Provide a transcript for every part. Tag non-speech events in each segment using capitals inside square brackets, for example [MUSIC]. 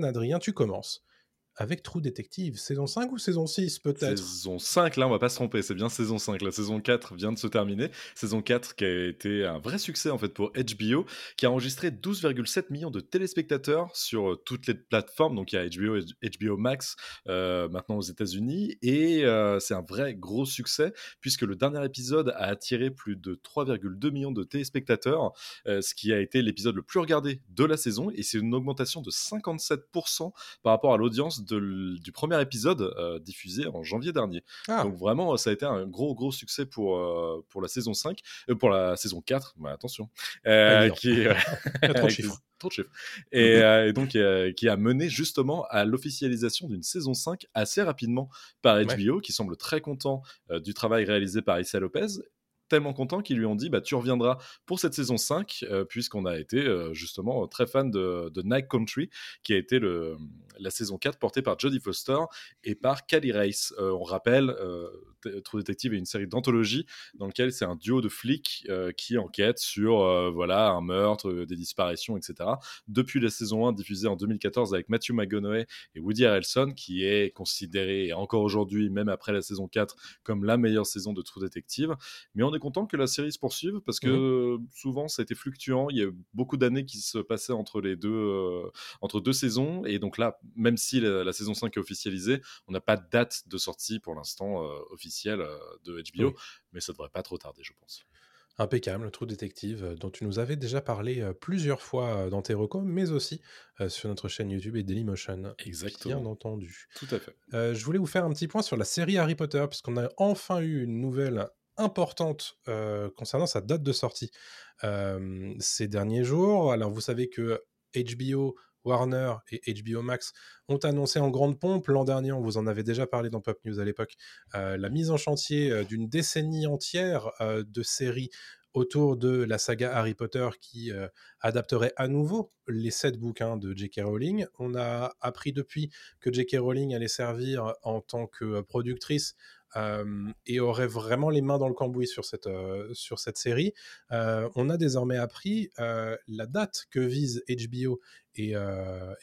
Adrien, tu commences avec True Detective, saison 5 ou saison 6 peut-être? Saison 5, là on va pas se tromper, c'est bien saison 5. La saison 4 vient de se terminer. Saison 4 qui a été un vrai succès en fait pour HBO, qui a enregistré 12,7 millions de téléspectateurs sur euh, toutes les plateformes. Donc il y a HBO, HBO Max euh, maintenant aux États-Unis et euh, c'est un vrai gros succès puisque le dernier épisode a attiré plus de 3,2 millions de téléspectateurs, ce qui a été l'épisode le plus regardé de la saison et c'est une augmentation de 57% par rapport à l'audience du premier épisode euh, diffusé en janvier dernier. Ah. Donc vraiment, ça a été un gros, gros succès pour, euh, pour la saison 5, euh, pour la saison 4, bah, attention, qui [LAUGHS] trop de [LAUGHS] chiffres. Trop de chiffres. Et, donc, qui a mené justement à l'officialisation d'une saison 5 assez rapidement par HBO, qui semble très content du travail réalisé par Issa Lopez tellement content qu'ils lui ont dit bah, tu reviendras pour cette saison 5, puisqu'on a été justement très fan de, de, Night Country, qui a été le, la saison 4 portée par Jodie Foster et par Cali Race. on rappelle, True Detective est une série d'anthologie dans laquelle c'est un duo de flics euh, qui enquête sur euh, voilà un meurtre, euh, des disparitions, etc. Depuis la saison 1 diffusée en 2014 avec Matthew McConaughey et Woody Harrelson, qui est considéré encore aujourd'hui, même après la saison 4, comme la meilleure saison de True Detective. Mais on est content que la série se poursuive parce que mmh souvent ça a été fluctuant. Il y a beaucoup d'années qui se passaient entre les deux entre deux saisons et donc là, même si la, la saison 5 est officialisée, on n'a pas de date de sortie pour l'instant officielle euh, de HBO, mais ça devrait pas trop tarder, je pense. Impeccable, Trou Détective, euh, dont tu nous avais déjà parlé euh, plusieurs fois dans tes recos, mais aussi sur notre chaîne YouTube et Dailymotion. Exactement. Bien entendu. Tout à fait. je voulais vous faire un petit point sur la série Harry Potter, puisqu'on a enfin eu une nouvelle importante concernant sa date de sortie ces derniers jours. Alors, vous savez que HBO Warner et HBO Max ont annoncé en grande pompe l'an dernier, on vous en avait déjà parlé dans Pop News à l'époque, euh, la mise en chantier euh, d'une décennie entière euh, de séries autour de la saga Harry Potter qui adapterait à nouveau les sept bouquins de J.K. Rowling. On a appris depuis que J.K. Rowling allait servir en tant que productrice et aurait vraiment les mains dans le cambouis sur cette, sur cette série. on a désormais appris la date que vise HBO et,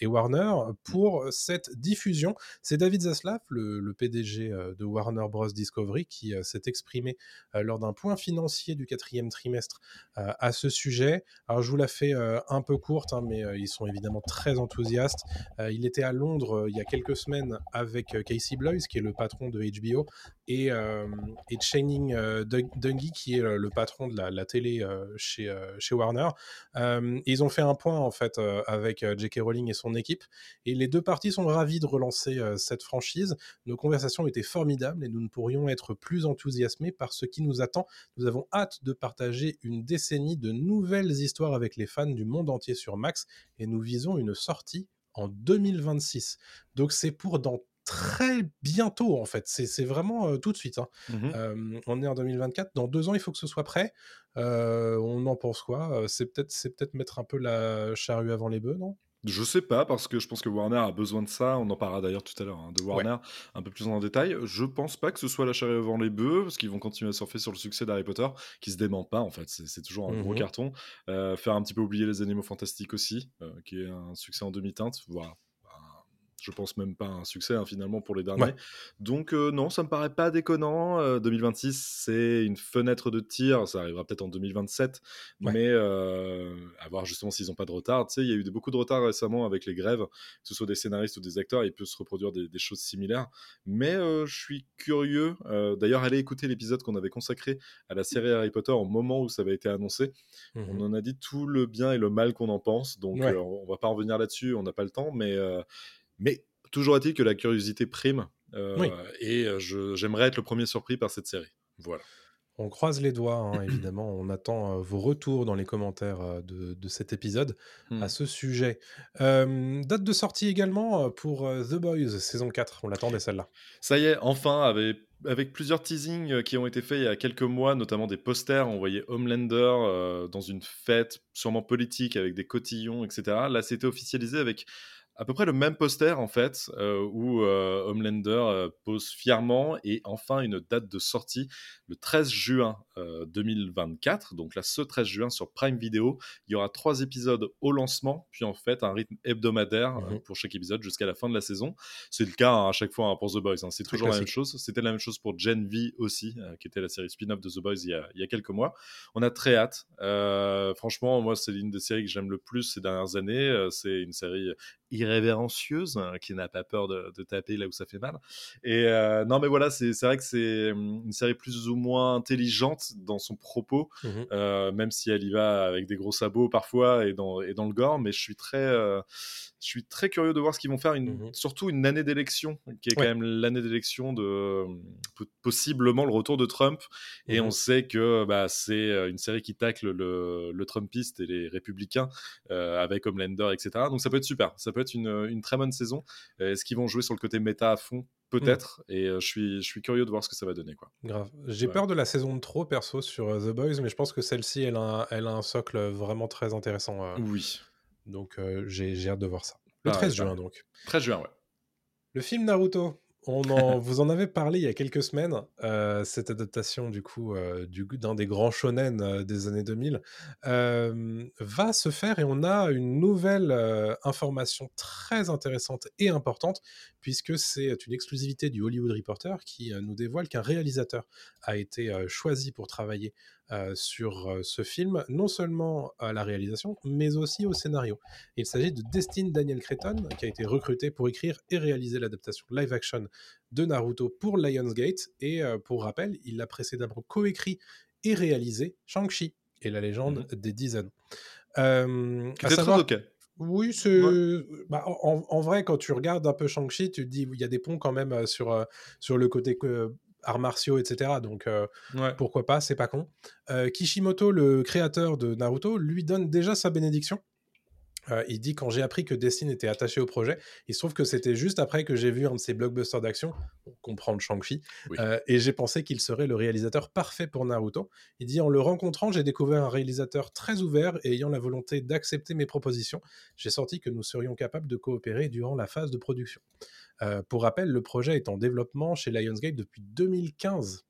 Warner pour cette diffusion. C'est David Zaslav, le, PDG de Warner Bros. Discovery, qui s'est exprimé lors d'un point financier du quatrième trimestre à ce sujet. Alors je vous la fais un peu courte, hein, mais ils sont évidemment très enthousiastes. il était à Londres il y a quelques semaines avec Casey Bloys, qui est le patron de HBO, et, et Channing Dungey, qui est le patron de la, télé chez, chez Warner. ils ont fait un point en fait avec euh, J.K. Rowling et son équipe. Et les deux parties sont ravis de relancer euh, cette franchise. Nos conversations étaient formidables et nous ne pourrions être plus enthousiasmés par ce qui nous attend. Nous avons hâte de partager une décennie de nouvelles histoires avec les fans du monde entier sur Max et nous visons une sortie en 2026. Donc c'est pour dans très bientôt en fait. C'est vraiment euh, tout de suite. Hein. Mmh on est en 2024. Dans deux ans, il faut que ce soit prêt. on en pense quoi? C'est peut-être c'est peut-être mettre un peu la charrue avant les bœufs, non? Je sais pas, parce que je pense que Warner a besoin de ça. On en parlera d'ailleurs tout à l'heure hein, de Warner un peu plus en détail. Je pense pas que ce soit la charrue avant les bœufs, parce qu'ils vont continuer à surfer sur le succès d'Harry Potter, qui se dément pas en fait. C'est toujours un gros mmh carton. faire un petit peu oublier les animaux fantastiques aussi, qui est un succès en demi-teinte. Voilà je pense même pas un succès hein, finalement pour les derniers. Donc euh, non, ça me paraît pas déconnant. 2026, euh, c'est une fenêtre de tir, ça arrivera peut-être en 2027, mais euh, à voir justement s'ils n'ont pas de retard. Tu sais, il y a eu beaucoup de retard récemment avec les grèves, que ce soit des scénaristes ou des acteurs, il peut se reproduire des, choses similaires. Mais je suis curieux. D'ailleurs, allez écouter l'épisode qu'on avait consacré à la série Harry Potter au moment où ça avait été annoncé. Mmh on en a dit tout le bien et le mal qu'on en pense, donc on va pas revenir là-dessus, on n'a pas le temps, mais mais toujours est-il que la curiosité prime. Euh, et euh, j'aimerais être le premier surpris par cette série. Voilà. On croise les doigts, hein, [CLEARS THROAT] évidemment. On attend vos retours dans les commentaires de, de, cet épisode à Hmm. ce sujet. Euh, date de sortie également pour The Boys, saison 4. On l'attendait celle-là. Ça y est, enfin, avec, avec plusieurs teasings qui ont été faits il y a quelques mois, notamment des posters, on voyait Homelander euh, dans une fête sûrement politique avec des cotillons, etc. Là, c'était officialisé avec à peu près le même poster en fait, euh, où euh, Homelander euh, pose fièrement et enfin une date de sortie le 13 juin 2024. Donc là, ce 13 juin sur Prime Video, il y aura trois épisodes au lancement, puis en fait un rythme hebdomadaire Mhm. euh, pour chaque épisode jusqu'à la fin de la saison. C'est le cas hein, à chaque fois hein, pour The Boys. hein. C'est toujours la même chose. C'était la même chose pour Gen V aussi, euh, qui était la série spin-off de The Boys il y a, il y a quelques mois. On a très hâte. Euh, franchement, moi, c'est l'une des séries que j'aime le plus ces dernières années. Euh, c'est une série irrévérencieuse qui n'a pas peur de, de taper là où ça fait mal. Et euh, non, mais voilà, c'est c'est vrai que c'est hum, une série plus ou moins intelligente dans son propos, Mhm. euh, même si elle y va avec des gros sabots parfois et dans, et dans le gore. Mais je suis très, euh, je suis très curieux de voir ce qu'ils vont faire, une, Mhm. surtout une année d'élection, qui est quand même l'année d'élection de euh, po- possiblement le retour de Trump. Et Mhm. on sait que bah, c'est une série qui tacle le, le Trumpiste et les républicains euh, avec Homelander, etc. Donc ça peut être super. Ça peut être une, une très bonne saison. Est-ce qu'ils vont jouer sur le côté méta à fond? Peut-être. Et euh, je, suis, je suis curieux de voir ce que ça va donner. Quoi. Grave. J'ai Ouais. peur de la saison de trop, perso, sur euh, The Boys, mais je pense que celle-ci, elle, a un- elle a un socle vraiment très intéressant. euh, Oui. donc, j'ai j'ai hâte de voir ça. Le Pareil, 13 juin, pareil. donc. 13 juin, ouais. Le film Naruto, on vous en avez parlé il y a quelques semaines, euh, cette adaptation du coup euh, du- d'un des grands shonen euh, des années 2000 euh, va se faire et on a une nouvelle information très intéressante et importante puisque c'est une exclusivité du Hollywood Reporter qui nous dévoile qu'un réalisateur a été choisi pour travailler euh, sur euh, ce film, non seulement à la réalisation, mais aussi au scénario. Il s'agit de Destin Daniel Cretton, qui a été recruté pour écrire et réaliser l'adaptation live-action de Naruto pour Lionsgate. Et euh, pour rappel, il a précédemment coécrit et réalisé Shang-Chi et la légende des Dix Anneaux. Euh, à savoir- très ok. oui, c'est. bah, en, en vrai, quand tu regardes un peu Shang-Chi, tu te dis il y a des ponts quand même sur, sur le côté arts martiaux, etc. Donc euh, Ouais. pourquoi pas, c'est pas con. Euh, Kishimoto, le créateur de Naruto, lui donne déjà sa bénédiction. Euh, il dit quand j'ai appris que Destin était attaché au projet, il se trouve que c'était juste après que j'ai vu un de ses blockbusters d'action, pour comprendre Shang-Chi, Oui. euh, et j'ai pensé qu'il serait le réalisateur parfait pour Naruto. Il dit en le rencontrant, j'ai découvert un réalisateur très ouvert et ayant la volonté d'accepter mes propositions. J'ai senti que nous serions capables de coopérer durant la phase de production. Euh, pour rappel, le projet est en développement chez Lionsgate depuis 2015.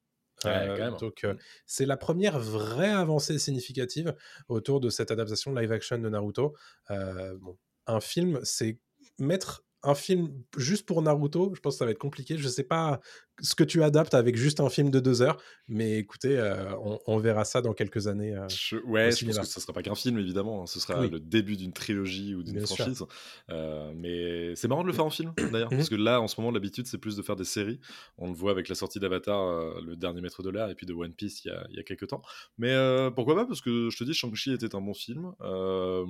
Ouais, Euh, donc euh, c'est la première vraie avancée significative autour de cette adaptation live action de Naruto. Bon, un film, c'est mettre un film juste pour Naruto, je pense que ça va être compliqué. Je sais pas ce que tu adaptes avec juste un film de deux heures, mais écoutez, euh, on, on verra ça dans quelques années. euh. Je- ouais, je pense que ce sera pas qu'un film évidemment, hein. ce sera Oui. le début d'une trilogie ou d'une franchise. Euh, mais c'est marrant de le faire en film d'ailleurs, Mhm. parce que là en ce moment l'habitude c'est plus de faire des séries. On le voit avec la sortie d'Avatar, euh, le dernier maître de l'air, et puis de One Piece il y a, il y a quelques temps. Mais pourquoi pas Parce que je te dis, Shang-Chi était un bon film. Euh,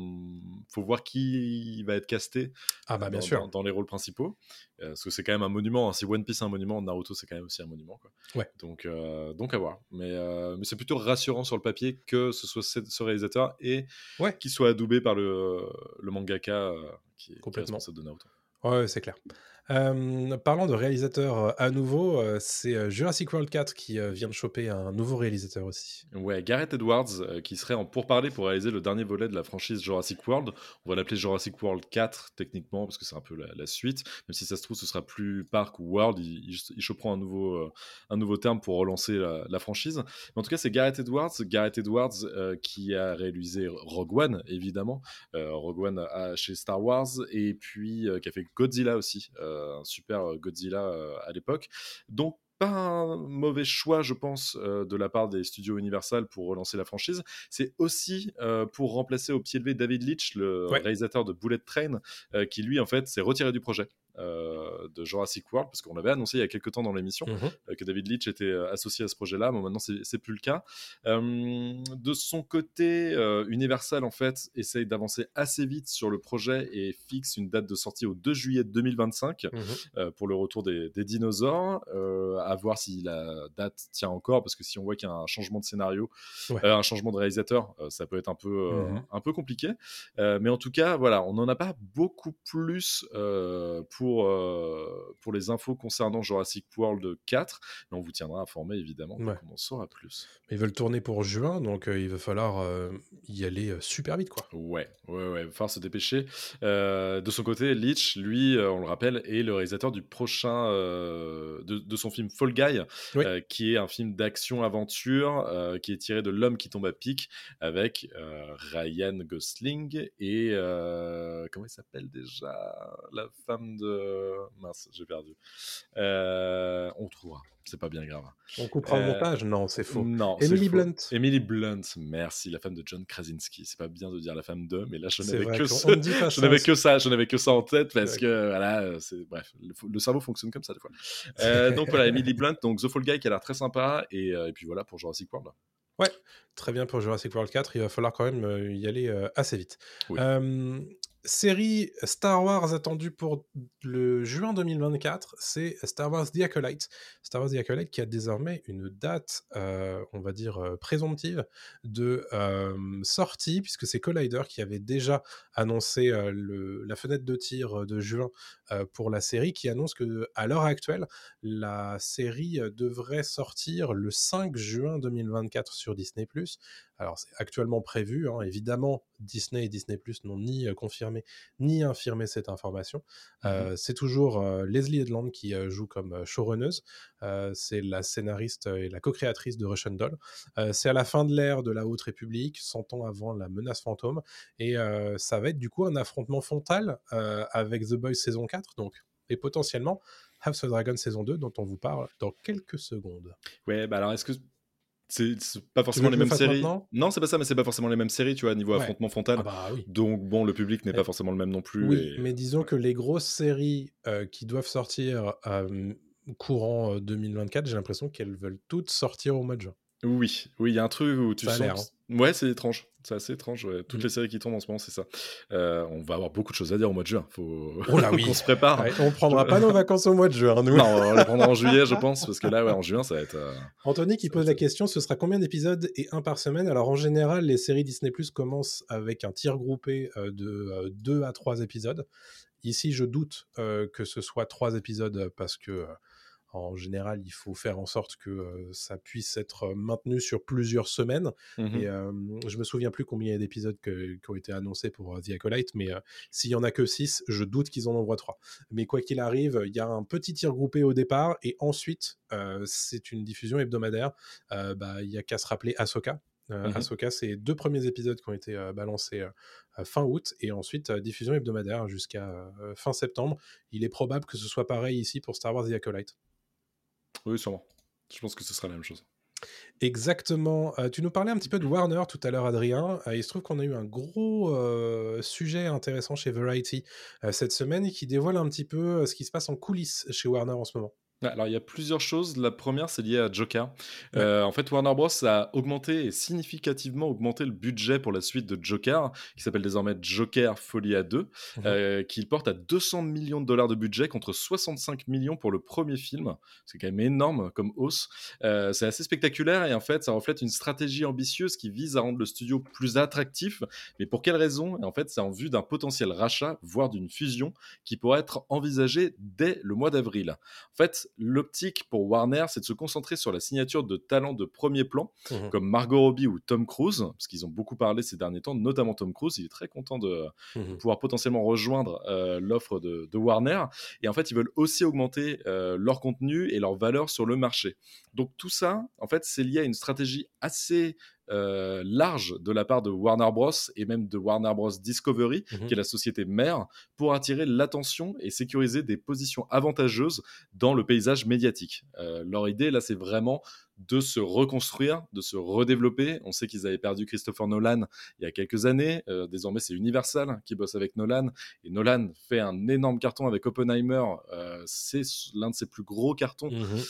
faut voir qui va être casté Ah bah bien dans, sûr. dans- dans les rôles principaux. Parce que c'est quand même un monument. hein. Si One Piece est un monument, Naruto c'est quand même aussi un monument. Quoi. Ouais. Donc, euh, donc à voir. Mais, euh, mais c'est plutôt rassurant sur le papier que ce soit ce, réalisateur et Ouais. qu'il soit adoubé par le, le mangaka euh, qui, est- qui est Complètement. responsable de Naruto. Ouais, c'est clair. Euh, parlant de réalisateur euh, à nouveau, euh, c'est Jurassic World 4 qui vient de choper un nouveau réalisateur aussi. Ouais, Gareth Edwards qui serait en pourparlers pour réaliser le dernier volet de la franchise Jurassic World. On va l'appeler Jurassic World 4 techniquement parce que c'est un peu la, suite. Même si ça se trouve ce sera plus Park ou World, il, il, un nouveau, un nouveau terme pour relancer la, franchise. Mais en tout cas, c'est Gareth Edwards. Gareth Edwards qui a réalisé Rogue One évidemment, Rogue One chez Star Wars et puis qui a fait Godzilla aussi, un super Godzilla euh, à l'époque. Donc pas un mauvais choix, je pense, euh, de la part des studios Universal pour relancer la franchise. C'est aussi euh, pour remplacer au pied levé David Leitch, le Ouais. réalisateur de Bullet Train, euh, qui lui, en fait, s'est retiré du projet. De Jurassic World, parce qu'on l'avait annoncé il y a quelques temps dans l'émission Mmh que David Leitch était associé à ce projet-là, mais maintenant c'est plus le cas. de son côté, Universal en fait essaye d'avancer assez vite sur le projet et fixe une date de sortie au 2 juillet 2025 Mmh pour le retour des, des dinosaures. à voir si la date tient encore, parce que si on voit qu'il y a un changement de scénario, Ouais. euh, un changement de réalisateur, euh, ça peut être un peu, euh, Mhm. un peu compliqué. Euh, mais en tout cas, voilà, on n'en a pas beaucoup plus euh, pour, euh, pour les infos concernant Jurassic World 4, mais on vous tiendra informé évidemment Ouais. qu'on en saura plus. Ils veulent tourner pour juin, donc euh, il va falloir euh, y aller super vite, quoi. Ouais, ouais, ouais, il va falloir se dépêcher. De son côté, Leach, lui, on le rappelle, est le réalisateur du prochain, de, de son film Fall Guy, Oui. qui est un film d'action-aventure qui est tiré de L'homme qui tombe à pic avec Ryan Gosling et comment il s'appelle déjà? La femme de mince, j'ai perdu. Euh, on trouvera, c'est pas bien grave. On coupera le Euh, montage? Non, c'est faux. Non, Emily. Blunt. Emily Blunt, merci, la femme de John Krasinski. C'est pas bien de dire la femme de, mais là je n'avais que ça. Je n'avais que ça, je n'avais que ça en tête parce Ouais. que voilà, euh, bref, le, cerveau fonctionne comme ça des fois. Euh, donc voilà, Emily Blunt, donc The Fall Guy qui a l'air très sympa et, euh, puis voilà pour Jurassic World. Très bien pour Jurassic World 4, il va falloir quand même euh, y aller euh, assez vite. Série Star Wars attendue pour le juin 2024, c'est Star Wars The Acolyte. Star Wars The Acolyte qui a désormais une date, euh, on va dire, euh, présomptive de euh, sortie, puisque c'est Collider qui avait déjà annoncé la fenêtre de tir de juin pour la série, qui annonce que à l'heure actuelle, la série devrait sortir le 5 juin 2024 sur Disney+. Alors c'est actuellement prévu, hein, évidemment, Disney et Disney+, n'ont ni euh, confirmé ni infirmé cette information. Euh, c'est toujours euh, Leslie Edland qui euh, joue comme showrunneuse. C'est la scénariste et la co-créatrice de Russian Doll. C'est à la fin de l'ère de la Haute République, 100 ans avant la menace fantôme, et ça va être du coup un affrontement frontal avec The Boys saison 4, donc et potentiellement House of Dragon saison 2 dont on vous parle dans quelques secondes. Ouais, bah alors est-ce que c'est pas forcément les mêmes séries Non, c'est pas ça, mais c'est pas forcément les mêmes séries, tu vois, niveau Ouais. affrontement frontal. Ah bah oui. Donc bon, le public n'est Mais- pas forcément le même non plus. Oui, et- mais disons que les grosses séries euh, qui doivent sortir euh, courant euh, 2024, j'ai l'impression qu'elles veulent toutes sortir au mois de juin. Oui, oui, il y a un truc où tu Ça sens. Ouais, c'est étrange. C'est assez étrange. ouais. Toutes Mm. les séries qui tombent en ce moment, c'est ça. Euh, on va avoir beaucoup de choses à dire au mois de juin. Faut Oh là [LAUGHS] oui. qu'on se prépare. Ouais, on prendra pas nos vacances au mois de juin, nous. Non, on les prendra en juillet, je [LAUGHS] pense, parce que là, ouais, en juin, ça va être. euh, Anthony qui pose la question, ce sera combien d'épisodes et un par semaine? Alors en général, les séries Disney Plus commencent avec un tir groupé euh, de 2 à 3 épisodes. Ici, je doute euh, que ce soit 3 épisodes parce que en général, il faut faire en sorte que euh, ça puisse être maintenu sur plusieurs semaines. mhm. Et euh, je me souviens plus combien il y a d'épisodes qui ont été annoncés pour The Acolyte, mais euh, s'il y en a que 6, je doute qu'ils en envoient 3. Mais quoi qu'il arrive, il y a un petit tir groupé au départ, et ensuite, c'est une diffusion hebdomadaire. Bah, Il y a qu'à se rappeler Ahsoka. Euh. Ahsoka, c'est deux premiers épisodes qui ont été euh, balancés euh, fin août, et ensuite diffusion hebdomadaire jusqu'à fin septembre. Il est probable que ce soit pareil ici pour Star Wars The Acolyte. Oui, sûrement. Je pense que ce sera la même chose. Exactement. Euh, tu nous parlais un petit peu de Warner tout à l'heure, Adrien. Euh, il se trouve qu'on a eu un gros euh, sujet intéressant chez Variety cette semaine qui dévoile un petit peu ce qui se passe en coulisses chez Warner en ce moment. Alors, il y a plusieurs choses. La première, c'est lié à Joker. Euh, en fait, Warner Bros. a augmenté et significativement augmenté le budget pour la suite de Joker, qui s'appelle désormais Joker Folie à 2, Mhm. euh, qu'il porte à 200 millions de dollars de budget contre 65 millions pour le premier film. C'est quand même énorme comme hausse. Euh, c'est assez spectaculaire et en fait, ça reflète une stratégie ambitieuse qui vise à rendre le studio plus attractif. Mais pour quelle raison? Et En fait, c'est en vue d'un potentiel rachat, voire d'une fusion, qui pourrait être envisagée dès le mois d'avril. En fait, l'optique pour Warner, c'est de se concentrer sur la signature de talents de premier plan, Mhm. comme Margot Robbie ou Tom Cruise, parce qu'ils ont beaucoup parlé ces derniers temps, notamment Tom Cruise. Il est très content de Mhm. pouvoir potentiellement rejoindre euh, l'offre de, de Warner. Et en fait, ils veulent aussi augmenter euh, leur contenu et leur valeur sur le marché. Donc tout ça, en fait, c'est lié à une stratégie assez large de la part de Warner Bros. et même de Warner Bros. Discovery, Mhm. qui est la société mère, pour attirer l'attention et sécuriser des positions avantageuses dans le paysage médiatique. Euh, leur idée, là, c'est vraiment de se reconstruire, de se redévelopper. On sait qu'ils avaient perdu Christopher Nolan il y a quelques années. Euh, désormais, c'est Universal qui bosse avec Nolan. Et Nolan fait un énorme carton avec Oppenheimer. Euh, c'est l'un de ses plus gros cartons. Mhm.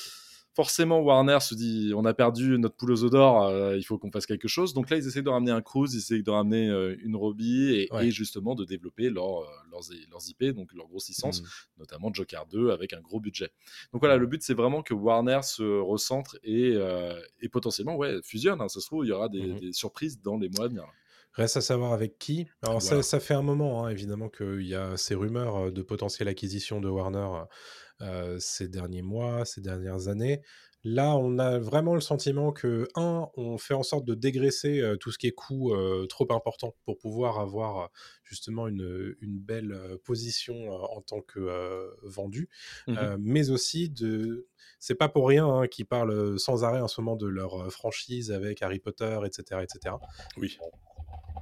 Forcément, Warner se dit on a perdu notre poule aux d'or, euh, il faut qu'on fasse quelque chose. Donc là, ils essaient de ramener un Cruise, ils essaient de ramener euh, une Robbie et, Ouais. et justement de développer leur, euh, leurs, leurs IP, donc leur grosse licence Mhm. notamment Joker 2 avec un gros budget. Donc voilà, le but c'est vraiment que Warner se recentre et, euh, et potentiellement ouais, fusionne. hein. Ça se trouve, il y aura des, Mhm. des surprises dans les mois à venir. Reste à savoir avec qui. Alors Voilà. ça, ça fait un moment, hein, évidemment, qu'il y a ces rumeurs de potentielle acquisition de Warner ces derniers mois, ces dernières années. Là, on a vraiment le sentiment que, un, on fait en sorte de dégraisser euh, tout ce qui est coût euh, trop important pour pouvoir avoir euh, justement une, une belle euh, position euh, en tant que euh, vendu. Euh, mais aussi de... C'est pas pour rien hein, qu'ils parlent sans arrêt en ce moment de leur euh, franchise avec Harry Potter, etc., etc. Oui.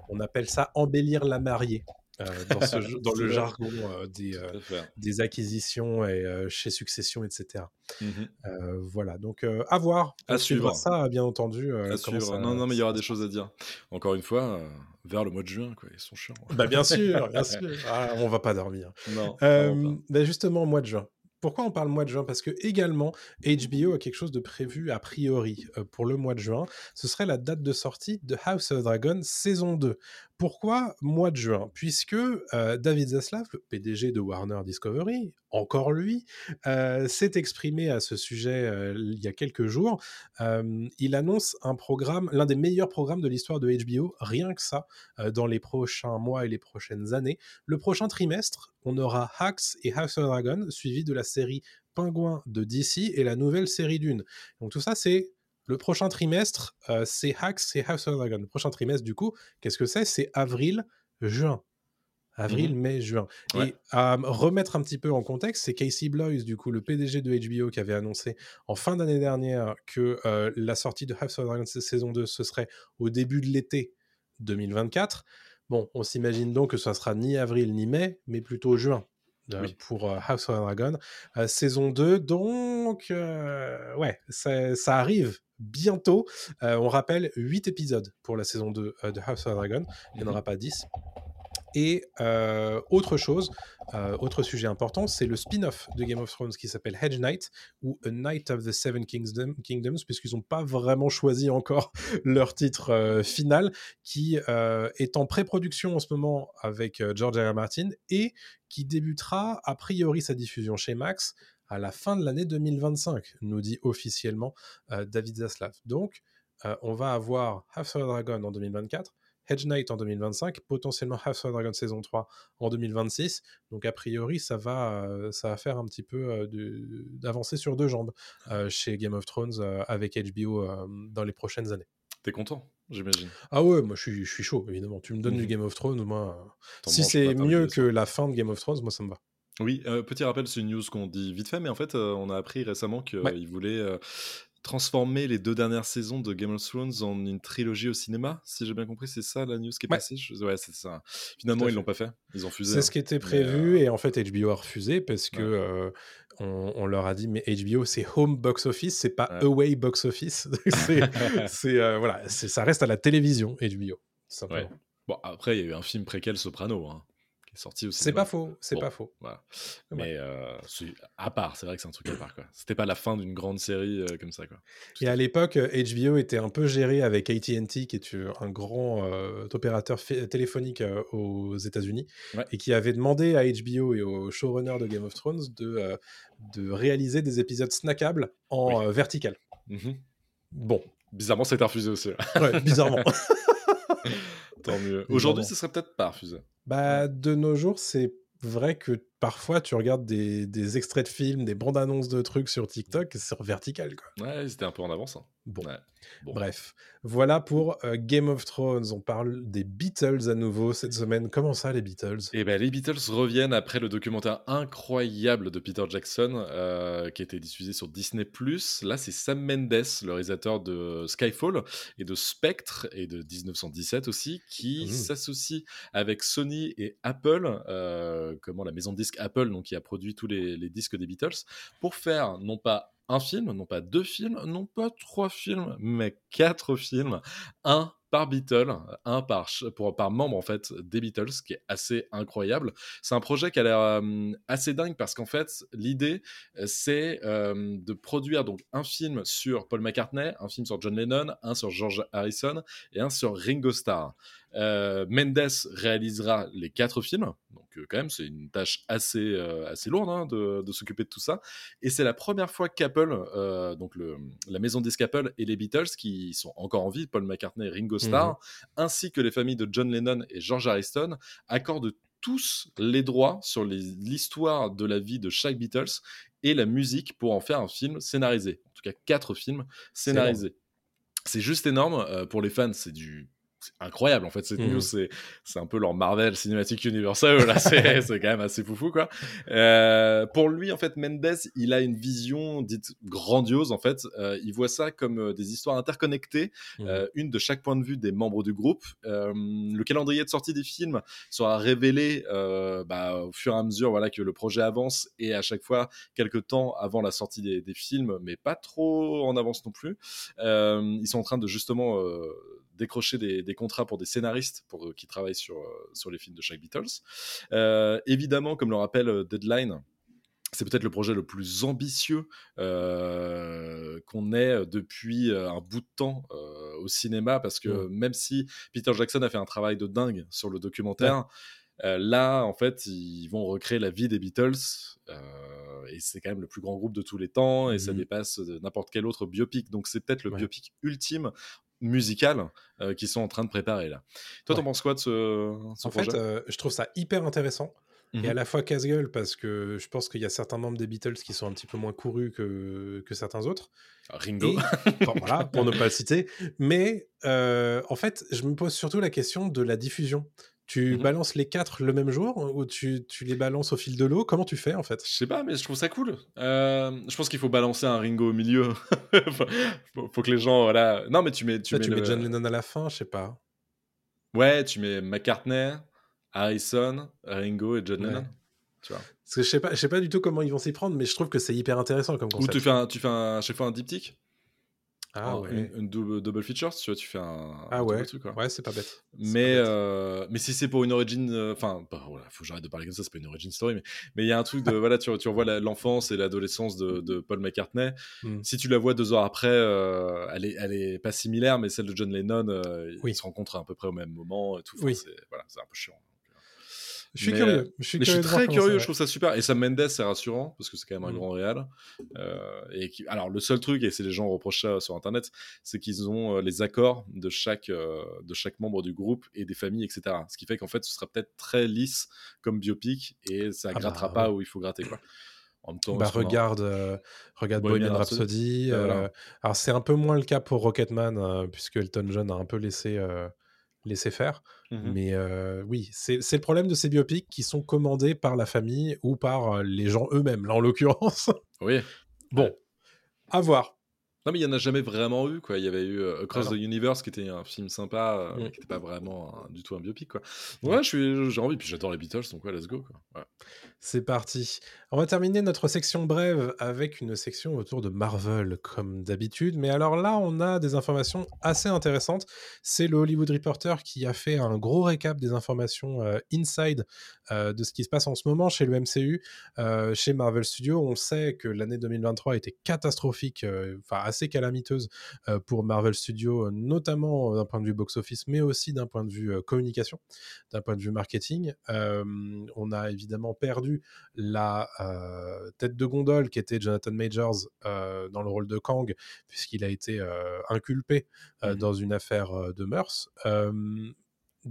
On appelle ça embellir la mariée euh, dans, ce le jargon euh, des, euh, des acquisitions et chez Succession, etc. Euh, voilà, donc à voir. À On suivre. ça, bien entendu. À suivre. ça- non, non, mais il y aura des se choses à dire. Encore une fois, vers le mois de juin, quoi. Ils sont chiants. Bah, bien sûr, bien [LAUGHS] sûr. Ah, on va pas dormir. Non. Bah, justement, mois de juin. Pourquoi on parle mois de juin? Parce que également, HBO a quelque chose de prévu a priori pour le mois de juin. Ce serait la date de sortie de House of Dragon saison 2. Pourquoi mois de juin? Puisque euh, David Zaslav, le PDG de Warner Discovery, encore lui, euh, s'est exprimé à ce sujet euh, il y a quelques jours. Il annonce un programme, l'un des meilleurs programmes de l'histoire de HBO, rien que ça, dans les prochains mois et les prochaines années. Le prochain trimestre, on aura Hacks et House Dragon, suivi de la série Pingouin de DC et la nouvelle série Dune. Donc tout ça, c'est le prochain trimestre, euh, c'est Hacks et House of Dragon. Le prochain trimestre, du coup, qu'est-ce que c'est? C'est avril, juin. Avril, mai, juin. Ouais. Et à remettre un petit peu en contexte, c'est Casey Bloys, du coup, le PDG de HBO, qui avait annoncé en fin d'année dernière que euh, la sortie de House of Dragon saison 2, ce serait au début de l'été 2024. Bon, on s'imagine donc que ça sera ni avril ni mai, mais plutôt juin. euh, Oui. pour euh, House of Dragon. Euh, saison 2, donc, ouais, ça, ça arrive bientôt. Euh, on rappelle 8 épisodes pour la saison 2 euh, de House of Dragon. Il n'y en aura pas 10. Et euh, autre chose, euh, autre sujet important, c'est le spin-off de Game of Thrones qui s'appelle Hedge Knight ou A Knight of the Seven Kingdom- Kingdoms, puisqu'ils n'ont pas vraiment choisi encore [LAUGHS] leur titre euh, final, qui est en pré-production en ce moment avec George R. R. Martin et qui débutera a priori sa diffusion chez Max à la fin de l'année 2025, nous dit officiellement euh, David Zaslav. Donc, euh, on va avoir of Dragon en 2024, Hedge Knight en 2025, potentiellement of Dragon saison 3 en 2026. Donc a priori, ça va, euh, ça va faire un petit peu d'avancer sur deux jambes chez Game of Thrones avec HBO dans les prochaines années. T'es content, j'imagine? Ah ouais, moi je suis, je suis chaud, évidemment. Tu me donnes Mhm. du Game of Thrones, moi... Si c'est mieux que la fin de Game of Thrones, moi ça me va. Oui, euh, petit rappel, c'est une news qu'on dit vite fait, mais en fait, euh, on a appris récemment qu'ils Ouais. voulaient euh, transformer les deux dernières saisons de Game of Thrones en une trilogie au cinéma. Si j'ai bien compris, c'est ça la news qui est Ouais. passée? Je- Ouais, c'est ça. Finalement, ils l'ont pas fait. Ils ont fusé. C'est hein. ce qui était prévu et en fait HBO a refusé parce que Ouais. on, on leur a dit mais HBO c'est home box office, c'est pas away box office. [LAUGHS] c'est, [LAUGHS] voilà, c'est, ça reste à la télévision HBO. tout simplement. Ouais. Bon, après, il y a eu un film préquel Soprano hein, est sorti aussi. C'est pas faux, c'est Bon. pas faux. Voilà. Mais euh, c'est à part, c'est vrai que c'est un truc à part. quoi. C'était pas la fin d'une grande série euh, comme ça. Quoi. Tout Et à l'époque, HBO était un peu géré avec AT&T, qui est un grand euh, opérateur téléphonique euh, aux États-Unis, Ouais. et qui avait demandé à HBO et au showrunner de Game of Thrones de, de réaliser des épisodes snackables en euh, vertical. Mhm. Bon, Bizarrement, c'était refusé aussi. ouais, bizarrement. [LAUGHS] Tant mieux. Aujourd'hui, ce serait peut-être pas refusé. Bah, de nos jours, c'est vrai que parfois tu regardes des, des extraits de films, des bandes annonces de trucs sur TikTok, c'est sur vertical. Quoi. Ouais, c'était un peu en avance. hein. Bon. Bref, voilà pour euh, Game of Thrones. On parle des Beatles à nouveau cette semaine. Comment ça, les Beatles? Eh ben, les Beatles reviennent après le documentaire incroyable de Peter Jackson euh, qui a été diffusé sur Disney+. Là, c'est Sam Mendes, le réalisateur de Skyfall et de Spectre et de 1917 aussi, qui mmh. s'associe avec Sony et Apple, euh, comment la maison de Apple, donc qui a produit tous les disques des Beatles, pour faire non pas un film, non pas deux films, non pas trois films, mais quatre films. Un par Beatle, un par, pour, par membre en fait des Beatles, ce qui est assez incroyable. C'est un projet qui a l'air assez dingue parce qu'en fait l'idée c'est de produire donc un film sur Paul McCartney, un film sur John Lennon, un sur George Harrison et un sur Ringo Starr. Euh, Mendes réalisera les quatre films, donc euh, quand même c'est une tâche assez, euh, assez lourde hein, de, s'occuper de tout ça. Et c'est la première fois qu'Apple, donc la maison disque Apple et les Beatles, qui sont encore en vie, Paul McCartney et Ringo Mhm. ainsi que les familles de John Lennon et George Harrison, accordent tous les droits sur l'histoire de la vie de chaque Beatles et la musique pour en faire un film scénarisé. En tout cas, quatre films scénarisés. C'est juste énorme. pour les fans, c'est du incroyable en fait cette news mmh. c'est un peu leur Marvel Cinematic Universe. [LAUGHS] Là [LAUGHS] c'est quand même assez foufou quoi. Euh, pour lui en fait Mendes il a une vision dite grandiose en fait. Euh, il voit ça comme euh, des histoires interconnectées mmh. une de chaque point de vue des membres du groupe. Le calendrier de sortie des films sera révélé bah, au fur et à mesure voilà que le projet avance et à chaque fois quelques temps avant la sortie des, des films mais pas trop en avance non plus. Ils sont en train de justement décrocher des, contrats pour des scénaristes pour, euh, qui travaillent sur, euh, sur les films de chaque Beatles. Euh, évidemment, comme le rappelle Deadline, c'est peut-être le projet le plus ambitieux qu'on ait depuis un bout de temps au cinéma, parce que mmh. même si Peter Jackson a fait un travail de dingue sur le documentaire, là, en fait, ils vont recréer la vie des Beatles, et c'est quand même le plus grand groupe de tous les temps, et ça mmh. dépasse n'importe quel autre biopic. Donc c'est peut-être le biopic ultime musicales euh, qui sont en train de préparer là. Toi, t'en penses quoi de ce, En fait, euh, je trouve ça hyper intéressant. Et à mmh la fois casse-gueule parce que je pense qu'il y a certains membres des Beatles qui sont un petit peu moins courus que, que certains autres. Ah, Ringo. [LAUGHS] voilà, pour ne pas le citer. Mais euh, en fait, je me pose surtout la question de la diffusion. Tu mmh balances les quatre le même jour ou tu, tu, les balances au fil de l'eau? Comment tu fais en fait? Je sais pas, mais je trouve ça cool. Euh, je pense qu'il faut balancer un Ringo au milieu. [LAUGHS] faut, faut, que les gens, voilà. Non, mais tu mets, tu, mets, tu mets John Lennon à la fin, je sais pas. Ouais, tu mets McCartney, Harrison, Ringo et John Lennon. Tu vois. Parce que je sais pas, je sais pas du tout comment ils vont s'y prendre, mais je trouve que c'est hyper intéressant comme concept. Ou tu fais un, tu fais un, chaque fois un diptyque? Ah ouais. Une, double, double, feature, tu vois, tu fais un, ah ouais. truc. Ouais, c'est pas bête. Mais, euh, mais si c'est pour une origin, euh, enfin, bah, voilà, faut que j'arrête de parler comme ça, c'est pas une origin story, mais mais il y a un truc de, [LAUGHS] voilà, tu, tu revois l'enfance et l'adolescence de, de, Paul McCartney. Hmm. Si tu la vois deux ans après, euh, elle, est, elle est pas similaire, mais celle de John Lennon, oui. ils se rencontrent à peu près au même moment. Et tout. oui. C'est voilà, un peu chiant. Je suis curieux. Je suis, très curieux, je trouve ça super. Et Sam Mendes, c'est rassurant, parce que c'est quand même un mm. grand réal. Euh, et qui... Alors, le seul truc, et c'est les gens reprochent ça sur Internet, c'est qu'ils ont euh, les accords de chaque, euh, de chaque membre du groupe et des familles, etc. Ce qui fait qu'en fait, ce sera peut-être très lisse comme biopic, et ça ah grattera bah, pas où il faut gratter, quoi. En même temps, bah, regarde, regarde Bohemian, Rhapsody. Alors, c'est un peu moins le cas pour Rocketman, puisque Elton John a un peu laissé laisser faire. Mmh Mais oui, c'est le problème de ces biopics qui sont commandés par la famille ou par les gens eux-mêmes, là en l'occurrence. Oui. Bon, à voir. Non, mais il n'y en a jamais vraiment eu. Quoi. Il y avait eu euh, Across the Universe, qui était un film sympa, euh, mm. qui n'était pas vraiment du tout un biopic. Quoi. Ouais, j'ai envie. Puis j'adore les Beatles, donc ouais, let's go. Quoi. C'est parti. On va terminer notre section brève avec une section autour de Marvel, comme d'habitude. Mais alors là, on a des informations assez intéressantes. C'est le Hollywood Reporter qui a fait un gros récap des informations euh, inside de ce qui se passe en ce moment chez le MCU, chez Marvel Studios. On sait que l'année 2023 était catastrophique, enfin assez calamiteuse euh, pour Marvel Studios, notamment d'un point de vue box-office, mais aussi d'un point de vue euh, communication, d'un point de vue marketing. on a évidemment perdu la euh, tête de gondole qui était Jonathan Majors dans le rôle de Kang, puisqu'il a été inculpé mmh dans une affaire de mœurs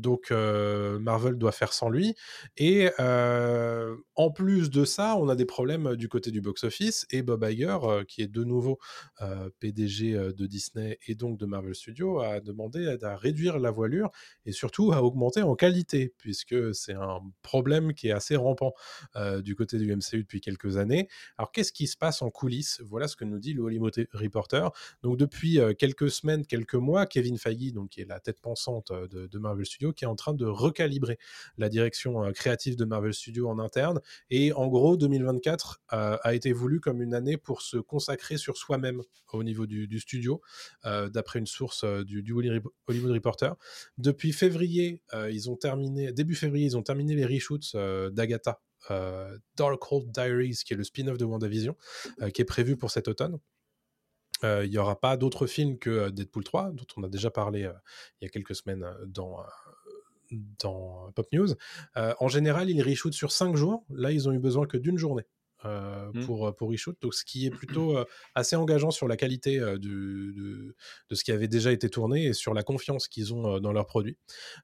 donc Marvel doit faire sans lui. Et en plus de ça, on a des problèmes du côté du box-office. Et Bob Iger, qui est de nouveau PDG de Disney et donc de Marvel Studios, a demandé à, réduire la voilure et surtout à augmenter en qualité, puisque c'est un problème qui est assez rampant du côté du MCU depuis quelques années. Alors qu'est-ce qui se passe en coulisses? Voilà ce que nous dit le Hollywood Reporter. Donc depuis quelques semaines, quelques mois, Kevin Feige, donc, qui est la tête pensante de, de Marvel Studios, qui est en train de recalibrer la direction euh, créative de Marvel Studios en interne. Et en gros, 2024 euh, a été voulu comme une année pour se consacrer sur soi-même au niveau du, studio, euh, d'après une source du, Hollywood Reporter. Depuis février, ils ont terminé, début février, ils ont terminé les reshoots d'Agatha. Darkhold Diaries, qui est le spin-off de WandaVision, qui est prévu pour cet automne. Il n'y aura pas d'autres films que Deadpool 3, dont on a déjà parlé il y a quelques semaines dans, dans Pop News. en général, ils reshoot sur 5 jours. Là, ils ont eu besoin que d'une journée. Euh, mmh. pour, pour reshoot, donc ce qui est [CLEARS THROAT] plutôt assez engageant sur la qualité de, de, ce qui avait déjà été tourné et sur la confiance qu'ils ont dans leurs produits.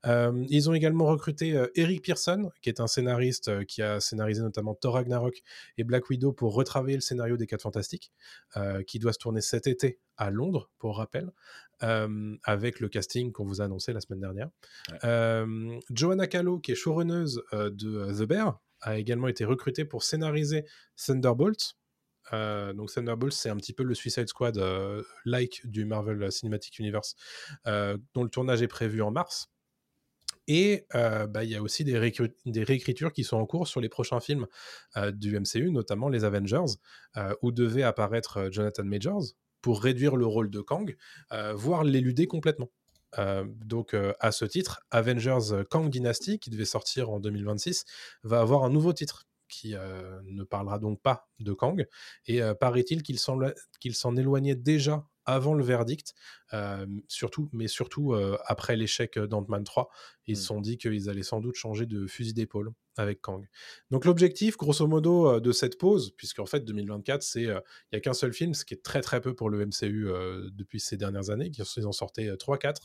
ils ont également recruté Eric Pearson, qui est un scénariste qui a scénarisé notamment Thor Ragnarok et Black Widow pour retravailler le scénario des 4 Fantastiques, qui doit se tourner cet été à Londres, pour rappel, avec le casting qu'on vous a annoncé la semaine dernière. Joanna Callow, qui est showrunneuse de The Bear, a également été recrutée pour scénariser Thunderbolt. donc Thunderbolt, c'est un petit peu le Suicide Squad like du Marvel Cinematic Universe, dont le tournage est prévu en mars. Et bah, il y a aussi des, réécritures qui sont en cours sur les prochains films du MCU, notamment les Avengers, où devait apparaître Jonathan Majors, pour réduire le rôle de Kang, euh, voire l'éluder complètement. Euh, donc, euh, à ce titre, Avengers Kang Dynasty, qui devait sortir en 2026, va avoir un nouveau titre qui ne parlera donc pas de Kang. Et paraît-il qu'il s'en éloignait déjà avant le verdict, surtout, mais surtout après l'échec d'Ant-Man 3. Ils se mmh. sont dit qu'ils allaient sans doute changer de fusil d'épaule avec Kang. Donc l'objectif, grosso modo, de cette pause, puisqu'en fait 2024, c'est il n'y a qu'un seul film, ce qui est très très peu pour le MCU depuis ces dernières années, ils en sortaient 3-4.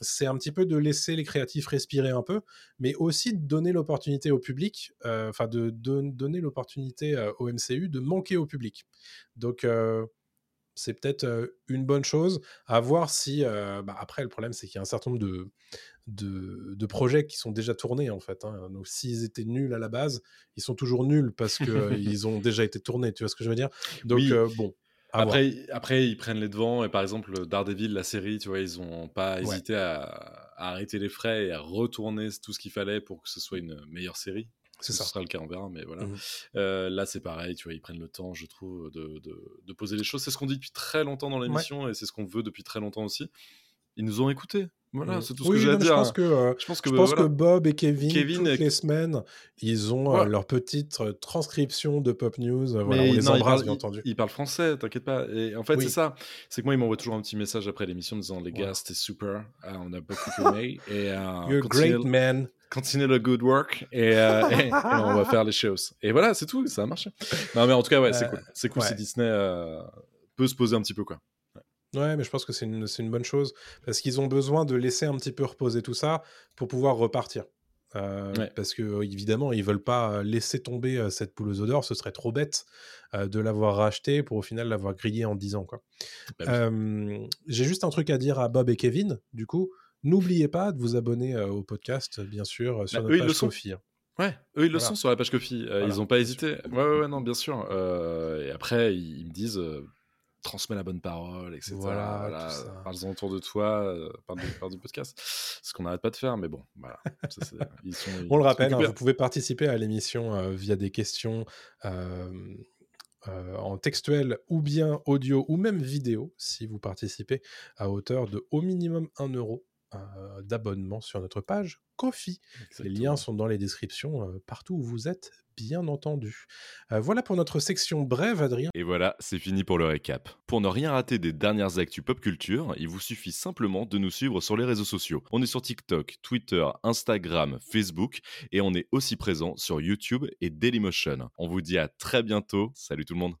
c'est un petit peu de laisser les créatifs respirer un peu, mais aussi de donner l'opportunité au public, enfin de, de, donner l'opportunité au MCU de manquer au public. Donc c'est peut-être une bonne chose. À voir si. Bah, après, le problème, c'est qu'il y a un certain nombre de, de, projets qui sont déjà tournés, en fait. Hein. Donc, s'ils étaient nuls à la base, ils sont toujours nuls parce qu'ils [LAUGHS] ont déjà été tournés. Tu vois ce que je veux dire? Donc, bon. Après, après, ils prennent les devants. Et par exemple, Daredevil, la série, tu vois, ils n'ont pas hésité à, arrêter les frais et à retourner tout ce qu'il fallait pour que ce soit une meilleure série. Ce sera le cas, on verra, mais voilà. Mmh euh, là, c'est pareil, tu vois, ils prennent le temps, je trouve, de, de, poser les choses. C'est ce qu'on dit depuis très longtemps dans l'émission et c'est ce qu'on veut depuis très longtemps aussi. Ils nous ont écoutés. Voilà, mmh. c'est tout ce que j'ai à dire. Je pense que, euh, je pense que, je pense que Bob et Kevin, Kevin toutes les semaines, ils ont euh, leur petite transcription de Pop News. voilà, on les embrasse, bien entendu. Ils, parlent français, t'inquiète pas. Et en fait, c'est ça. C'est que moi, ils m'envoient toujours un petit message après l'émission en disant Les gars, c'était super. Ah, on a beaucoup [LAUGHS] aimé. et, You're great, man continuer le good work et, euh, on va [LAUGHS] faire les choses. Et voilà, c'est tout, ça a marché. Non, mais en tout cas, ouais, c'est cool. C'est cool si Disney euh, peut se poser un petit peu, quoi. Ouais, mais je pense que c'est une, une, bonne chose parce qu'ils ont besoin de laisser un petit peu reposer tout ça pour pouvoir repartir. Euh, parce que évidemment, ils veulent pas laisser tomber cette poule aux odeurs, ce serait trop bête de l'avoir racheté pour au final l'avoir grillé en 10 ans. Quoi. Bah j'ai juste un truc à dire à Bob et Kevin, du coup. N'oubliez pas de vous abonner au podcast, bien sûr, sur bah, notre page Kofi. Hein. Ouais, eux ils le sont sur la page Kofi. Ils n'ont pas hésité. Ouais, ouais, ouais, non, bien sûr. et après, ils, me disent transmets la bonne parole, etc. Voilà, Parle-en autour de toi, par, du podcast. Ce qu'on n'arrête pas de faire, mais bon, voilà. [LAUGHS] On le rappelle, hein, vous pouvez participer à l'émission via des questions. en textuel ou bien audio ou même vidéo si vous participez à hauteur de au minimum 1 euro euh, d'abonnement sur notre page Kofi. Les liens sont dans les descriptions euh, partout où vous êtes, bien entendu. Euh, voilà pour notre section brève, Adrien. Et voilà, c'est fini pour le récap. Pour ne rien rater des dernières actus pop culture, il vous suffit simplement de nous suivre sur les réseaux sociaux. On est sur TikTok, Twitter, Instagram, Facebook et on est aussi présent sur YouTube et Dailymotion. On vous dit à très bientôt. Salut tout le monde.